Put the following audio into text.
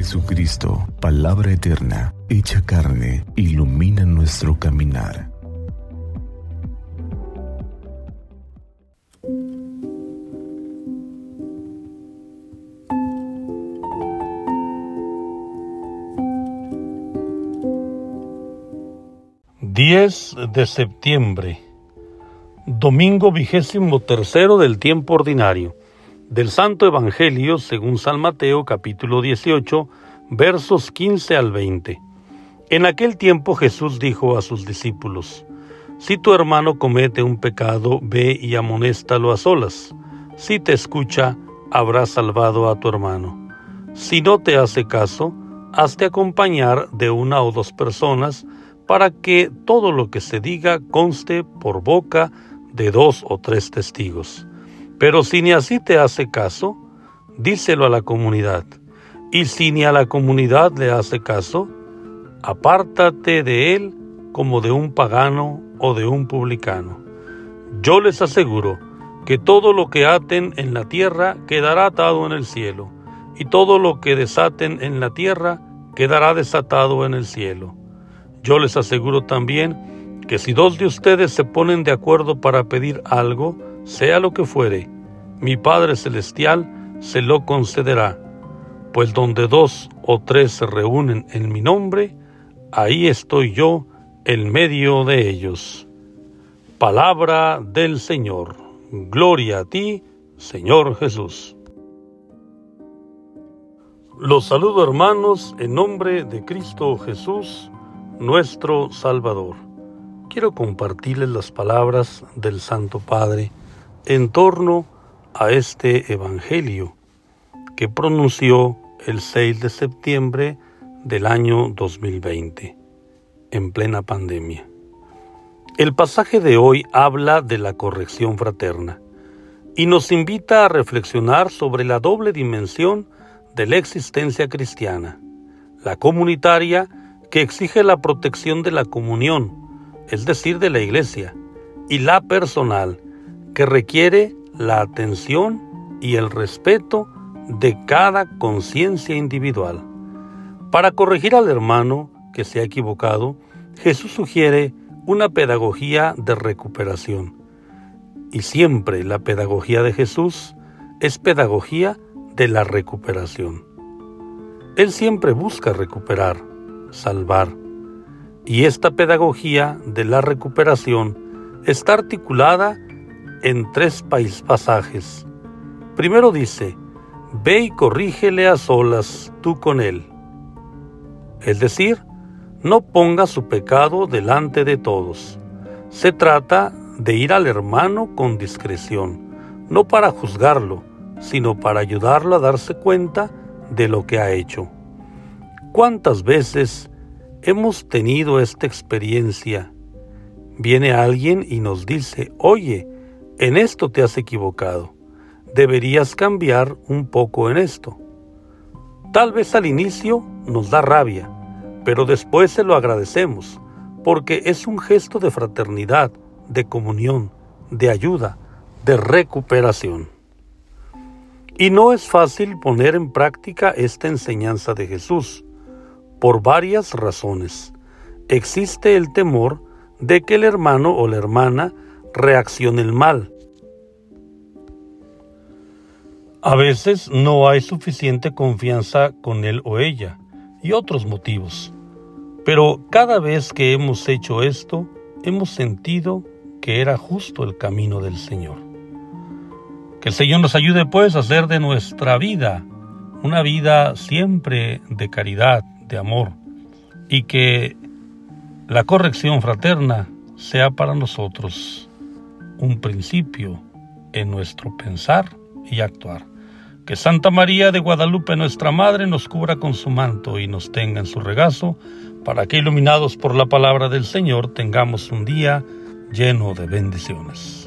Jesucristo, palabra eterna, hecha carne, ilumina nuestro caminar. ...10 de septiembre... ...domingo vigésimo tercero del tiempo ordinario del Santo Evangelio según San Mateo capítulo 18 versos 15 al 20. En aquel tiempo Jesús dijo a sus discípulos, Si tu hermano comete un pecado, ve y amonéstalo a solas. Si te escucha, habrás salvado a tu hermano. Si no te hace caso, hazte acompañar de una o dos personas para que todo lo que se diga conste por boca de dos o tres testigos. Pero si ni así te hace caso, díselo a la comunidad. Y si ni a la comunidad le hace caso, apártate de él como de un pagano o de un publicano. Yo les aseguro que todo lo que aten en la tierra quedará atado en el cielo, y todo lo que desaten en la tierra quedará desatado en el cielo. Yo les aseguro también que si dos de ustedes se ponen de acuerdo para pedir algo, sea lo que fuere, mi Padre Celestial se lo concederá, pues donde dos o tres se reúnen en mi nombre, ahí estoy yo en medio de ellos. Palabra del Señor. Gloria a ti, Señor Jesús. Los saludo hermanos en nombre de Cristo Jesús, nuestro Salvador. Quiero compartirles las palabras del Santo Padre en torno a este Evangelio que pronunció el 6 de septiembre del año 2020, en plena pandemia. El pasaje de hoy habla de la corrección fraterna y nos invita a reflexionar sobre la doble dimensión de la existencia cristiana, la comunitaria que exige la protección de la comunión, es decir, de la iglesia, y la personal, que requiere la atención y el respeto de cada conciencia individual. Para corregir al hermano que se ha equivocado, Jesús sugiere una pedagogía de recuperación. Y siempre la pedagogía de Jesús es pedagogía de la recuperación. Él siempre busca recuperar, salvar. Y esta pedagogía de la recuperación está articulada en tres pasajes. Primero dice, ve y corrígele a solas tú con él. Es decir, no ponga su pecado delante de todos. Se trata de ir al hermano con discreción, no para juzgarlo, sino para ayudarlo a darse cuenta de lo que ha hecho. ¿Cuántas veces hemos tenido esta experiencia? Viene alguien y nos dice, oye, en esto te has equivocado. Deberías cambiar un poco en esto. Tal vez al inicio nos da rabia, pero después se lo agradecemos, porque es un gesto de fraternidad, de comunión, de ayuda, de recuperación. Y no es fácil poner en práctica esta enseñanza de Jesús, por varias razones. Existe el temor de que el hermano o la hermana reaccione el mal. A veces no hay suficiente confianza con él o ella y otros motivos. Pero cada vez que hemos hecho esto, hemos sentido que era justo el camino del Señor. Que el Señor nos ayude pues a hacer de nuestra vida una vida siempre de caridad, de amor, y que la corrección fraterna sea para nosotros un principio en nuestro pensar y actuar. Que Santa María de Guadalupe, nuestra Madre, nos cubra con su manto y nos tenga en su regazo, para que iluminados por la palabra del Señor tengamos un día lleno de bendiciones.